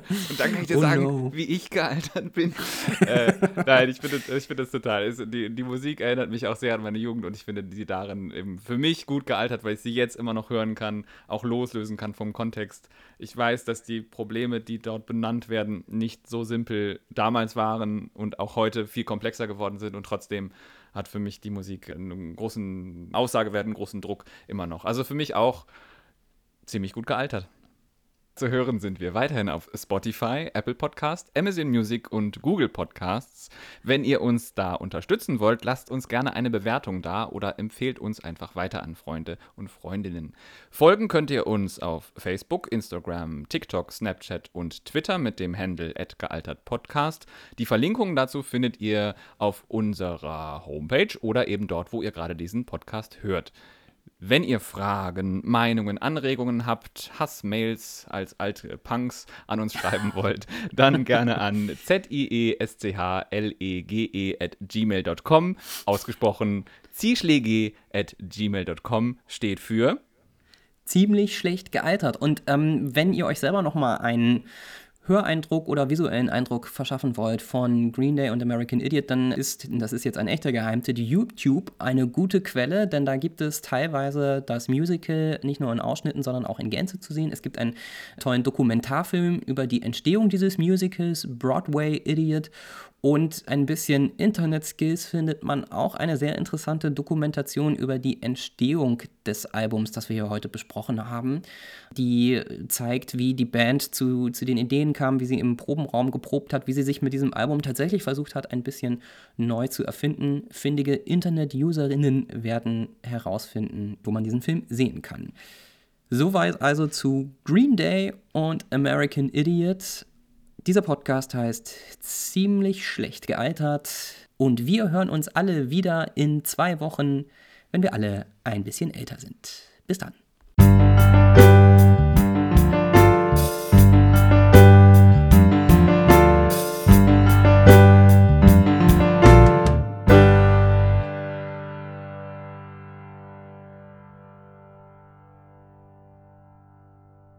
Und dann kann ich dir oh sagen, no. wie ich gealtert bin. äh, nein, ich finde ich find das total. Die, die Musik erinnert mich auch sehr an meine Jugend und ich finde die darin eben für mich gut gealtert, weil ich sie jetzt immer noch hören kann, auch loslösen kann vom Kontext. Ich weiß, dass die Probleme, die dort benannt werden, nicht so simpel damals waren und auch heute viel komplexer geworden sind und trotzdem hat für mich die Musik einen großen Aussagewert, einen großen Druck immer noch. Also für mich auch ziemlich gut gealtert. Zu hören sind wir weiterhin auf Spotify, Apple Podcast, Amazon Music und Google Podcasts. Wenn ihr uns da unterstützen wollt, lasst uns gerne eine Bewertung da oder empfehlt uns einfach weiter an Freunde und Freundinnen. Folgen könnt ihr uns auf Facebook, Instagram, TikTok, Snapchat und Twitter mit dem Handle @gealtertpodcast. Die Verlinkungen dazu findet ihr auf unserer Homepage oder eben dort, wo ihr gerade diesen Podcast hört. Wenn ihr Fragen, Meinungen, Anregungen habt, Hassmails als alte Punks an uns schreiben wollt, dann gerne an zieschtleg at gmail.com. Ausgesprochen zischlege at gmail.com steht für ziemlich schlecht gealtert. Und ähm, wenn ihr euch selber noch mal einen Höreindruck oder visuellen Eindruck verschaffen wollt von Green Day und American Idiot, dann ist, das ist jetzt ein echter Geheimtipp, YouTube eine gute Quelle, denn da gibt es teilweise das Musical nicht nur in Ausschnitten, sondern auch in Gänze zu sehen. Es gibt einen tollen Dokumentarfilm über die Entstehung dieses Musicals, Broadway Idiot und ein bisschen Internet-Skills findet man auch eine sehr interessante Dokumentation über die Entstehung des Albums, das wir hier heute besprochen haben. Die zeigt, wie die Band zu, zu den Ideen kam, wie sie im Probenraum geprobt hat, wie sie sich mit diesem Album tatsächlich versucht hat, ein bisschen neu zu erfinden. Findige Internet-Userinnen werden herausfinden, wo man diesen Film sehen kann. Soweit also zu Green Day und American Idiot. Dieser Podcast heißt Ziemlich schlecht gealtert und wir hören uns alle wieder in zwei Wochen, wenn wir alle ein bisschen älter sind. Bis dann.